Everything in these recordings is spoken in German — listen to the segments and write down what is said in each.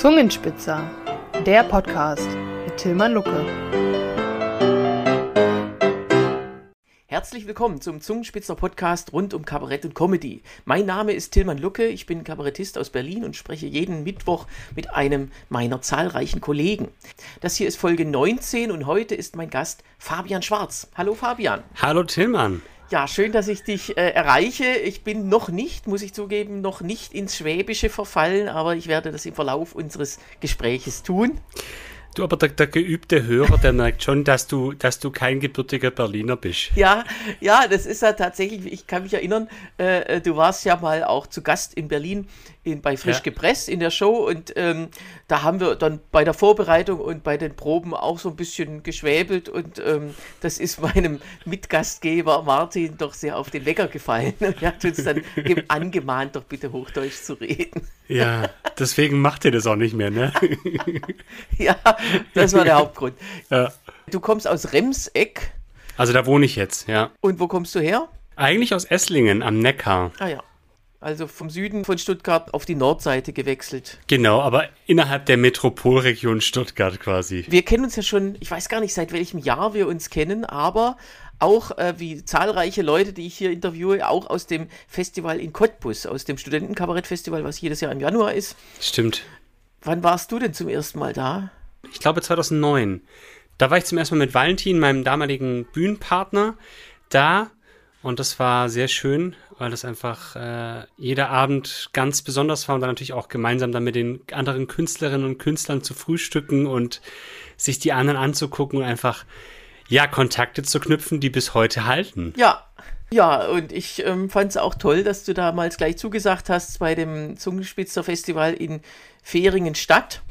Zungenspitzer, der Podcast mit Tilman Lucke. Herzlich willkommen zum Zungenspitzer Podcast rund um Kabarett und Comedy. Mein Name ist Tilman Lucke, ich bin Kabarettist aus Berlin und spreche jeden Mittwoch mit einem meiner zahlreichen Kollegen. Das hier ist Folge 19 und heute ist mein Gast Fabian Schwarz. Hallo Fabian. Hallo Tilman. Ja, schön, dass ich dich äh, erreiche. Ich bin noch nicht, muss ich zugeben, noch nicht ins Schwäbische verfallen, aber ich werde das im Verlauf unseres Gespräches tun. Du, aber der, der, geübte Hörer, der merkt schon, dass du, dass du kein gebürtiger Berliner bist. Ja, ja, das ist ja tatsächlich, ich kann mich erinnern, äh, äh du warst ja mal auch zu Gast in Berlin in, bei Frisch ja. gepresst in der Show und ähm, da haben wir dann bei der Vorbereitung und bei den Proben auch so ein bisschen geschwäbelt und ähm, das ist meinem Mitgastgeber Martin doch sehr auf den Wecker gefallen und er hat uns dann angemahnt, doch bitte Hochdeutsch zu reden. Ja, deswegen macht ihr das auch nicht mehr, ne? ja, das war der Hauptgrund. Ja. Du kommst aus Remseck. Also da wohne ich jetzt, ja. Und wo kommst du her? Eigentlich aus Esslingen am Neckar. Ah ja. Also vom Süden von Stuttgart auf die Nordseite gewechselt. Genau, aber innerhalb der Metropolregion Stuttgart quasi. Wir kennen uns ja schon, ich weiß gar nicht, seit welchem Jahr wir uns kennen, aber auch äh, wie zahlreiche Leute, die ich hier interviewe, auch aus dem Festival in Cottbus, aus dem Studentenkabarettfestival, was jedes Jahr im Januar ist. Stimmt. Wann warst du denn zum ersten Mal da? Ich glaube 2009. Da war ich zum ersten Mal mit Valentin, meinem damaligen Bühnenpartner, da und das war sehr schön, weil das einfach äh, jeder Abend ganz besonders war und dann natürlich auch gemeinsam dann mit den anderen Künstlerinnen und Künstlern zu frühstücken und sich die anderen anzugucken und einfach ja Kontakte zu knüpfen, die bis heute halten. Ja. Ja, und ich ähm, fand es auch toll, dass du damals gleich zugesagt hast bei dem Zungenspitzer Festival in Fehringen-Stadt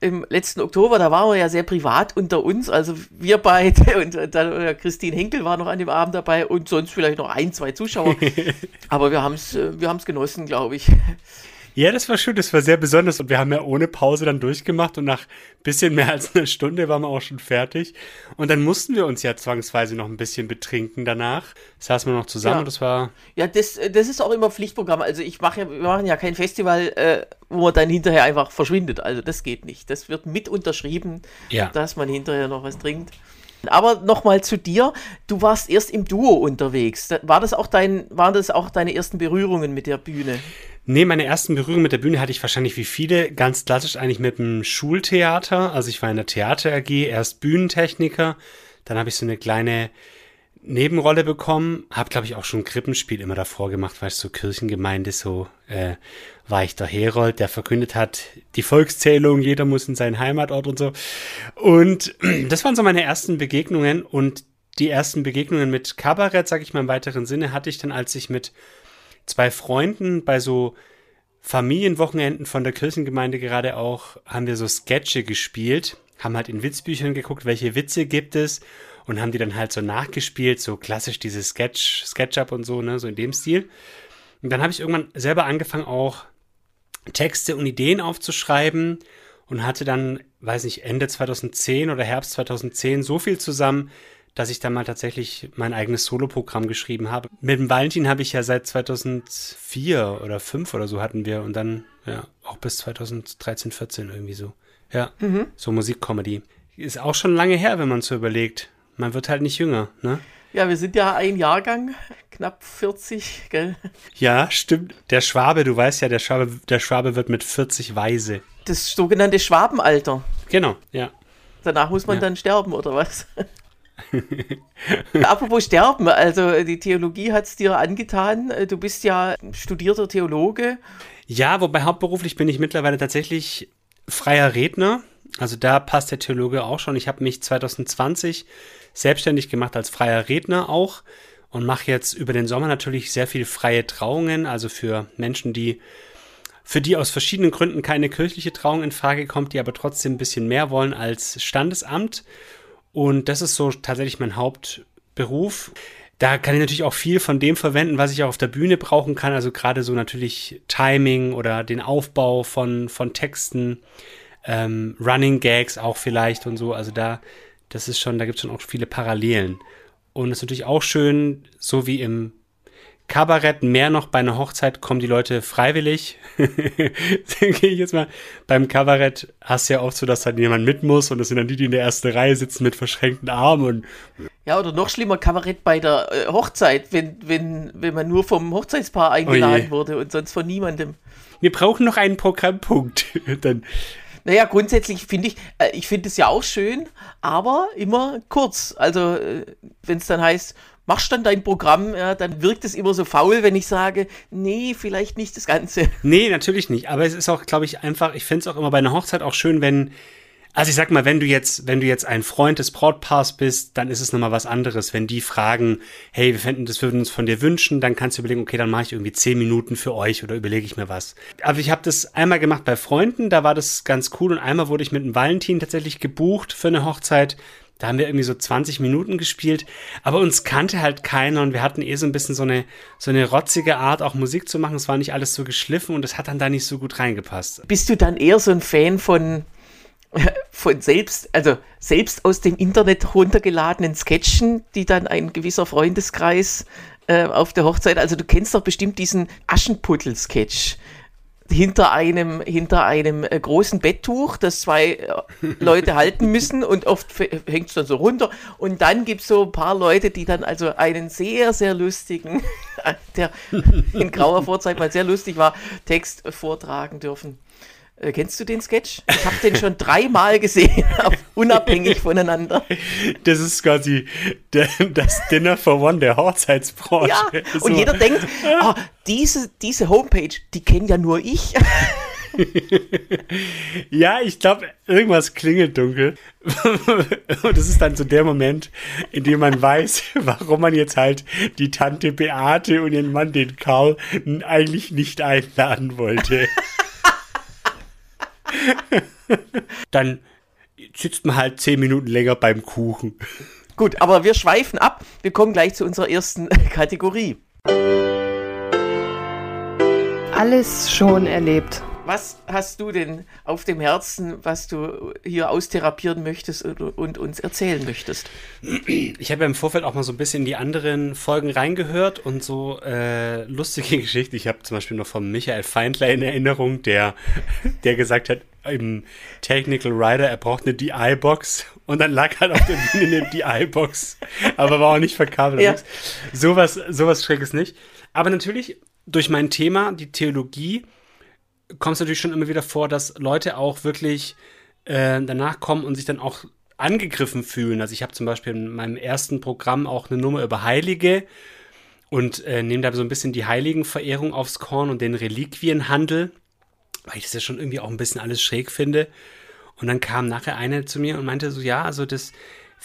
im letzten Oktober, da waren wir ja sehr privat unter uns, also wir beide und dann äh, Christine Henkel war noch an dem Abend dabei und sonst vielleicht noch ein, zwei Zuschauer. Aber wir haben es äh, wir haben's genossen, glaube ich. Ja, das war schön, das war sehr besonders und wir haben ja ohne Pause dann durchgemacht und nach bisschen mehr als einer Stunde waren wir auch schon fertig und dann mussten wir uns ja zwangsweise noch ein bisschen betrinken danach. Saßen wir noch zusammen ja. und das war... Ja, das, das ist auch immer Pflichtprogramm, also ich mache ja, wir machen ja kein Festival, äh, wo man dann hinterher einfach verschwindet, also das geht nicht. Das wird mit unterschrieben, ja. dass man hinterher noch was trinkt. Aber nochmal zu dir. Du warst erst im Duo unterwegs. War das auch dein, waren das auch deine ersten Berührungen mit der Bühne? Nee, meine ersten Berührungen mit der Bühne hatte ich wahrscheinlich wie viele, ganz klassisch eigentlich mit dem Schultheater. Also ich war in der Theater AG, erst Bühnentechniker, dann habe ich so eine kleine Nebenrolle bekommen, habe glaube ich auch schon Krippenspiel immer davor gemacht, weil es so Kirchengemeinde so äh, war ich der Herold, der verkündet hat, die Volkszählung, jeder muss in seinen Heimatort und so. Und das waren so meine ersten Begegnungen und die ersten Begegnungen mit Kabarett, sage ich mal im weiteren Sinne, hatte ich dann, als ich mit zwei Freunden bei so Familienwochenenden von der Kirchengemeinde gerade auch, haben wir so Sketche gespielt, haben halt in Witzbüchern geguckt, welche Witze gibt es und haben die dann halt so nachgespielt, so klassisch diese Sketch, Sketchup und so, ne, so in dem Stil. Und dann habe ich irgendwann selber angefangen auch Texte und Ideen aufzuschreiben und hatte dann, weiß nicht, Ende 2010 oder Herbst 2010 so viel zusammen, dass ich dann mal tatsächlich mein eigenes Soloprogramm geschrieben habe. Mit dem Valentin habe ich ja seit 2004 oder 5 oder so hatten wir und dann ja auch bis 2013, 14 irgendwie so. Ja, mhm. so Musikcomedy. Ist auch schon lange her, wenn man so überlegt. Man wird halt nicht jünger, ne? Ja, wir sind ja ein Jahrgang, knapp 40, gell? Ja, stimmt. Der Schwabe, du weißt ja, der Schwabe, der Schwabe wird mit 40 weise. Das sogenannte Schwabenalter. Genau, ja. Danach muss man ja. dann sterben, oder was? Apropos Sterben, also die Theologie hat es dir angetan. Du bist ja studierter Theologe. Ja, wobei hauptberuflich bin ich mittlerweile tatsächlich freier Redner. Also da passt der Theologe auch schon. Ich habe mich 2020 selbstständig gemacht als freier Redner auch und mache jetzt über den Sommer natürlich sehr viel freie Trauungen, also für Menschen, die für die aus verschiedenen Gründen keine kirchliche Trauung in Frage kommt, die aber trotzdem ein bisschen mehr wollen als Standesamt. Und das ist so tatsächlich mein Hauptberuf. Da kann ich natürlich auch viel von dem verwenden, was ich auch auf der Bühne brauchen kann. Also gerade so natürlich Timing oder den Aufbau von, von Texten, ähm, Running Gags auch vielleicht und so. Also da, das ist schon, da gibt es schon auch viele Parallelen. Und es ist natürlich auch schön, so wie im Kabarett mehr noch bei einer Hochzeit kommen die Leute freiwillig. Denke ich jetzt mal. Beim Kabarett hast du ja oft so, dass dann jemand mit muss und das sind dann die, die in der ersten Reihe sitzen mit verschränkten Armen und ja, oder noch schlimmer, Kabarett bei der äh, Hochzeit, wenn, wenn, wenn man nur vom Hochzeitspaar eingeladen oh wurde und sonst von niemandem. Wir brauchen noch einen Programmpunkt. dann naja, grundsätzlich finde ich, äh, ich finde es ja auch schön, aber immer kurz. Also, äh, wenn es dann heißt, machst dann dein Programm, ja, dann wirkt es immer so faul, wenn ich sage, nee, vielleicht nicht das Ganze. Nee, natürlich nicht. Aber es ist auch, glaube ich, einfach, ich finde es auch immer bei einer Hochzeit auch schön, wenn also ich sag mal, wenn du jetzt, wenn du jetzt ein Freund des Brautpaars bist, dann ist es nochmal was anderes. Wenn die fragen, hey, wir fänden das, würden uns von dir wünschen, dann kannst du überlegen, okay, dann mache ich irgendwie zehn Minuten für euch oder überlege ich mir was. Aber ich habe das einmal gemacht bei Freunden, da war das ganz cool und einmal wurde ich mit einem Valentin tatsächlich gebucht für eine Hochzeit. Da haben wir irgendwie so 20 Minuten gespielt, aber uns kannte halt keiner und wir hatten eh so ein bisschen so eine, so eine rotzige Art, auch Musik zu machen. Es war nicht alles so geschliffen und es hat dann da nicht so gut reingepasst. Bist du dann eher so ein Fan von von selbst, also selbst aus dem Internet runtergeladenen Sketchen, die dann ein gewisser Freundeskreis äh, auf der Hochzeit, also du kennst doch bestimmt diesen Aschenputtel-Sketch hinter einem, hinter einem äh, großen Betttuch, das zwei äh, Leute halten müssen und oft hängt es dann so runter. Und dann gibt es so ein paar Leute, die dann also einen sehr, sehr lustigen, der in grauer Vorzeit mal sehr lustig war, Text vortragen dürfen. Äh, kennst du den Sketch? Ich habe den schon dreimal gesehen, unabhängig voneinander. Das ist quasi das Dinner for One der Hochzeitsbranche. Ja, so. und jeder denkt, oh, diese, diese Homepage, die kenne ja nur ich. ja, ich glaube, irgendwas klingelt dunkel. Und das ist dann so der Moment, in dem man weiß, warum man jetzt halt die Tante Beate und ihren Mann, den Karl, eigentlich nicht einladen wollte. Dann sitzt man halt zehn Minuten länger beim Kuchen. Gut, aber wir schweifen ab. Wir kommen gleich zu unserer ersten Kategorie. Alles schon erlebt. Was hast du denn auf dem Herzen, was du hier austherapieren möchtest und, und uns erzählen möchtest? Ich habe ja im Vorfeld auch mal so ein bisschen in die anderen Folgen reingehört und so äh, lustige Geschichten. Ich habe zum Beispiel noch von Michael Feindler in Erinnerung, der, der gesagt hat, im Technical Rider, er braucht eine DI-Box und dann lag halt auf der Bühne eine DI-Box, aber war auch nicht verkabelt. Ja. Sowas, sowas Schräges nicht. Aber natürlich durch mein Thema, die Theologie, kommt es natürlich schon immer wieder vor, dass Leute auch wirklich äh, danach kommen und sich dann auch angegriffen fühlen. Also ich habe zum Beispiel in meinem ersten Programm auch eine Nummer über Heilige und äh, nehme da so ein bisschen die Heiligenverehrung aufs Korn und den Reliquienhandel, weil ich das ja schon irgendwie auch ein bisschen alles schräg finde. Und dann kam nachher eine zu mir und meinte so, ja, also das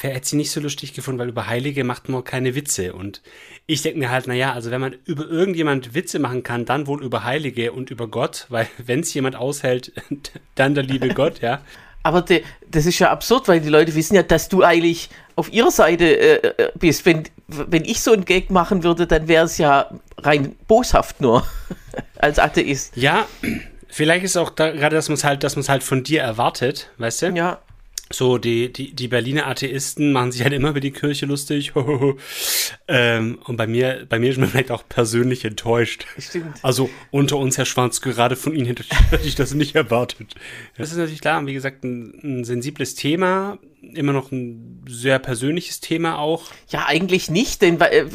hätte sie nicht so lustig gefunden, weil über Heilige macht man keine Witze. Und ich denke mir halt, naja, also wenn man über irgendjemand Witze machen kann, dann wohl über Heilige und über Gott, weil wenn es jemand aushält, dann der liebe Gott, ja. Aber de, das ist ja absurd, weil die Leute wissen ja, dass du eigentlich auf ihrer Seite äh, äh bist. Wenn, wenn ich so einen Gag machen würde, dann wäre es ja rein boshaft nur als Atheist. Ja, vielleicht ist auch da, gerade, dass man es halt, dass man es halt von dir erwartet, weißt du? Ja so die, die, die Berliner Atheisten machen sich halt immer über die Kirche lustig. ähm, und bei mir, bei mir ist man vielleicht auch persönlich enttäuscht. Stimmt. Also unter uns, Herr Schwanz, gerade von Ihnen hätte ich das nicht erwartet. Das ist natürlich klar, wie gesagt, ein, ein sensibles Thema, immer noch ein sehr persönliches Thema auch. Ja, eigentlich nicht, denn äh,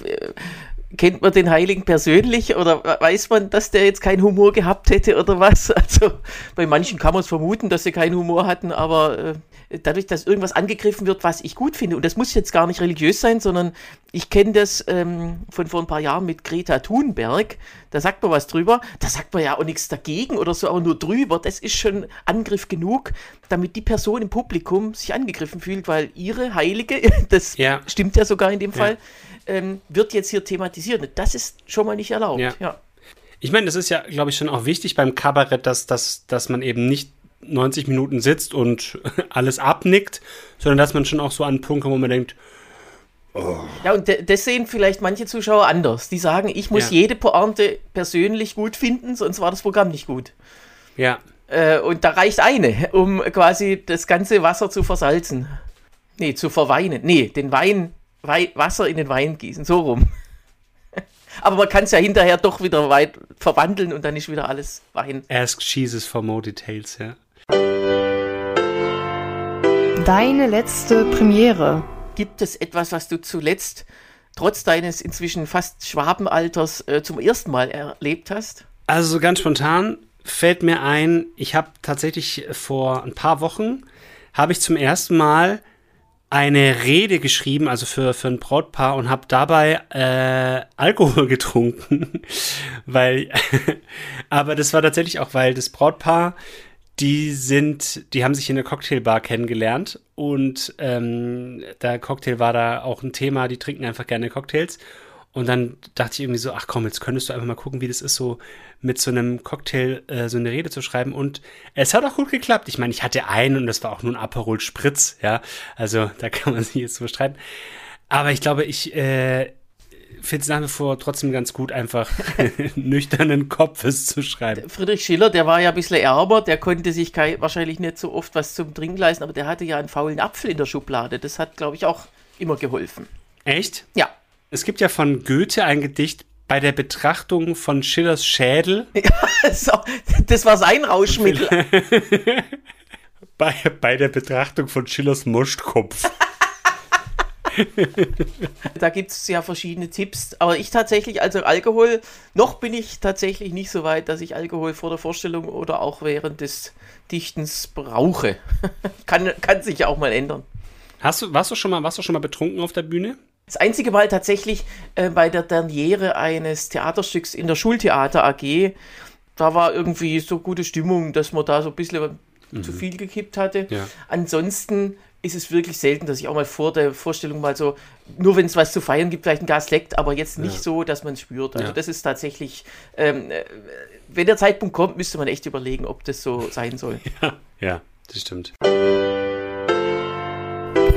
kennt man den Heiligen persönlich oder weiß man, dass der jetzt keinen Humor gehabt hätte oder was? Also bei manchen kann man es vermuten, dass sie keinen Humor hatten, aber äh, dadurch, dass irgendwas angegriffen wird, was ich gut finde, und das muss jetzt gar nicht religiös sein, sondern ich kenne das ähm, von vor ein paar Jahren mit Greta Thunberg, da sagt man was drüber, da sagt man ja auch nichts dagegen oder so, aber nur drüber, das ist schon Angriff genug, damit die Person im Publikum sich angegriffen fühlt, weil ihre Heilige, das ja. stimmt ja sogar in dem Fall, ja. Ähm, wird jetzt hier thematisiert. Das ist schon mal nicht erlaubt. Ja. ja. Ich meine, das ist ja, glaube ich, schon auch wichtig beim Kabarett, dass, dass, dass man eben nicht 90 Minuten sitzt und alles abnickt, sondern dass man schon auch so an Punkte, kommt, wo man denkt, oh. Ja, und das sehen vielleicht manche Zuschauer anders. Die sagen, ich muss ja. jede Pointe persönlich gut finden, sonst war das Programm nicht gut. Ja. Äh, und da reicht eine, um quasi das ganze Wasser zu versalzen. Nee, zu verweinen. Nee, den Wein, Wei Wasser in den Wein gießen, so rum. Aber man kann es ja hinterher doch wieder weit verwandeln und dann ist wieder alles Wein. Ask Jesus for more details, ja. Deine letzte Premiere. Gibt es etwas, was du zuletzt, trotz deines inzwischen fast Schwabenalters, äh, zum ersten Mal erlebt hast? Also so ganz spontan fällt mir ein, ich habe tatsächlich vor ein paar Wochen, habe ich zum ersten Mal eine Rede geschrieben, also für, für ein Brautpaar und habe dabei äh, Alkohol getrunken, weil, aber das war tatsächlich auch, weil das Brautpaar, die sind, die haben sich in der Cocktailbar kennengelernt und ähm, der Cocktail war da auch ein Thema, die trinken einfach gerne Cocktails und dann dachte ich irgendwie so, ach komm, jetzt könntest du einfach mal gucken, wie das ist, so mit so einem Cocktail äh, so eine Rede zu schreiben. Und es hat auch gut geklappt. Ich meine, ich hatte einen und das war auch nur ein Aperol Spritz, ja. Also da kann man sich jetzt so streiten. Aber ich glaube, ich äh, finde es nach wie vor trotzdem ganz gut, einfach nüchternen Kopfes zu schreiben. Friedrich Schiller, der war ja ein bisschen ärmer, der konnte sich wahrscheinlich nicht so oft was zum Trinken leisten, aber der hatte ja einen faulen Apfel in der Schublade. Das hat, glaube ich, auch immer geholfen. Echt? Ja. Es gibt ja von Goethe ein Gedicht bei der Betrachtung von Schillers Schädel. Ja, das war sein Rauschmittel. bei, bei der Betrachtung von Schillers Moschtkopf. da gibt es ja verschiedene Tipps. Aber ich tatsächlich, also Alkohol, noch bin ich tatsächlich nicht so weit, dass ich Alkohol vor der Vorstellung oder auch während des Dichtens brauche. kann, kann sich ja auch mal ändern. Hast du, warst, du schon mal, warst du schon mal betrunken auf der Bühne? Das einzige Mal tatsächlich äh, bei der Derniere eines Theaterstücks in der Schultheater AG. Da war irgendwie so gute Stimmung, dass man da so ein bisschen mhm. zu viel gekippt hatte. Ja. Ansonsten ist es wirklich selten, dass ich auch mal vor der Vorstellung mal so, nur wenn es was zu feiern gibt, vielleicht ein Gas leckt, aber jetzt nicht ja. so, dass man es spürt. Also ja. das ist tatsächlich, ähm, äh, wenn der Zeitpunkt kommt, müsste man echt überlegen, ob das so sein soll. Ja, ja das stimmt.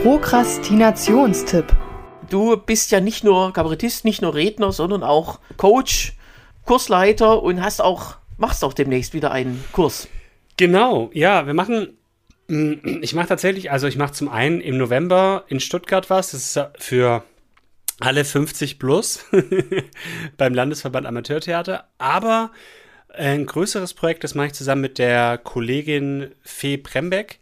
Prokrastinationstipp du bist ja nicht nur Kabarettist, nicht nur Redner, sondern auch Coach, Kursleiter und hast auch, machst auch demnächst wieder einen Kurs. Genau, ja, wir machen, mm, ich mache tatsächlich, also ich mache zum einen im November in Stuttgart was, das ist für alle 50 plus beim Landesverband Amateurtheater, aber ein größeres Projekt, das mache ich zusammen mit der Kollegin Fee Prembeck.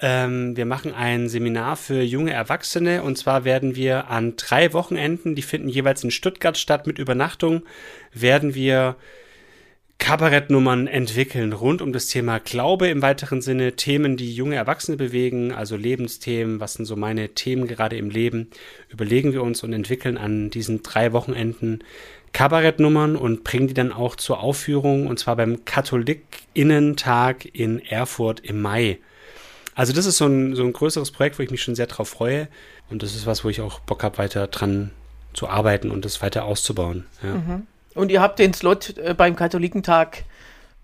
Ähm, wir machen ein Seminar für junge Erwachsene. Und zwar werden wir an drei Wochenenden, die finden jeweils in Stuttgart statt mit Übernachtung, werden wir Kabarettnummern entwickeln rund um das Thema Glaube im weiteren Sinne, Themen, die junge Erwachsene bewegen, also Lebensthemen, was sind so meine Themen gerade im Leben, überlegen wir uns und entwickeln an diesen drei Wochenenden Kabarettnummern und bringen die dann auch zur Aufführung und zwar beim Katholikinnentag in Erfurt im Mai. Also das ist so ein, so ein größeres Projekt, wo ich mich schon sehr drauf freue. Und das ist was, wo ich auch Bock habe, weiter dran zu arbeiten und das weiter auszubauen. Ja. Mhm. Und ihr habt den Slot äh, beim Katholikentag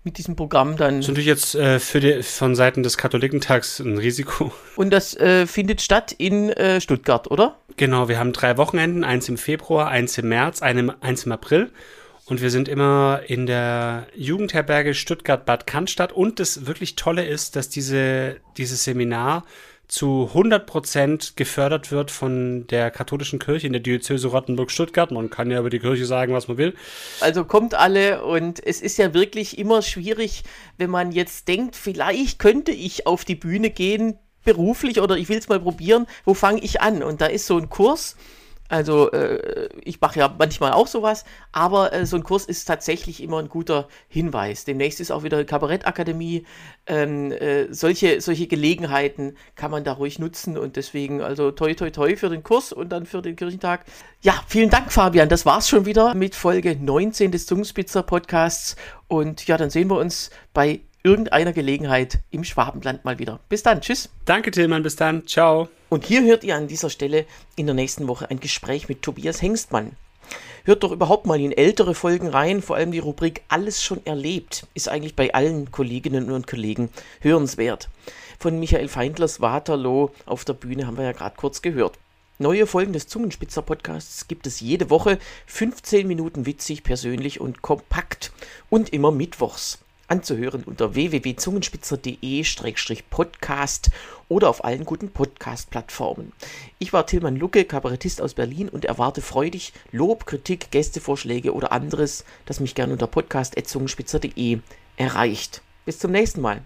mit diesem Programm dann. Das ist natürlich jetzt äh, für die, von Seiten des Katholikentags ein Risiko. Und das äh, findet statt in äh, Stuttgart, oder? Genau, wir haben drei Wochenenden, eins im Februar, eins im März, einem, eins im April. Und wir sind immer in der Jugendherberge Stuttgart-Bad Cannstatt. Und das wirklich Tolle ist, dass diese, dieses Seminar zu 100% gefördert wird von der katholischen Kirche in der Diözese Rottenburg-Stuttgart. Man kann ja über die Kirche sagen, was man will. Also kommt alle und es ist ja wirklich immer schwierig, wenn man jetzt denkt, vielleicht könnte ich auf die Bühne gehen, beruflich oder ich will es mal probieren, wo fange ich an? Und da ist so ein Kurs, also äh, ich mache ja manchmal auch sowas, aber äh, so ein Kurs ist tatsächlich immer ein guter Hinweis. Demnächst ist auch wieder Kabarettakademie. Ähm, äh, solche, solche Gelegenheiten kann man da ruhig nutzen und deswegen also toi toi toi für den Kurs und dann für den Kirchentag. Ja, vielen Dank Fabian, das war's schon wieder mit Folge 19 des Zungenspitzer Podcasts und ja, dann sehen wir uns bei irgendeiner Gelegenheit im Schwabenland mal wieder. Bis dann, tschüss. Danke Tillmann, bis dann, ciao. Und hier hört ihr an dieser Stelle in der nächsten Woche ein Gespräch mit Tobias Hengstmann. Hört doch überhaupt mal in ältere Folgen rein, vor allem die Rubrik Alles schon erlebt ist eigentlich bei allen Kolleginnen und Kollegen hörenswert. Von Michael Feindlers Waterloo auf der Bühne haben wir ja gerade kurz gehört. Neue Folgen des Zungenspitzer Podcasts gibt es jede Woche, 15 Minuten witzig, persönlich und kompakt und immer mittwochs. Anzuhören unter www.zungenspitzer.de-podcast oder auf allen guten Podcast-Plattformen. Ich war Tilman Lucke, Kabarettist aus Berlin und erwarte freudig Lob, Kritik, Gästevorschläge oder anderes, das mich gerne unter podcast.zungenspitzer.de erreicht. Bis zum nächsten Mal.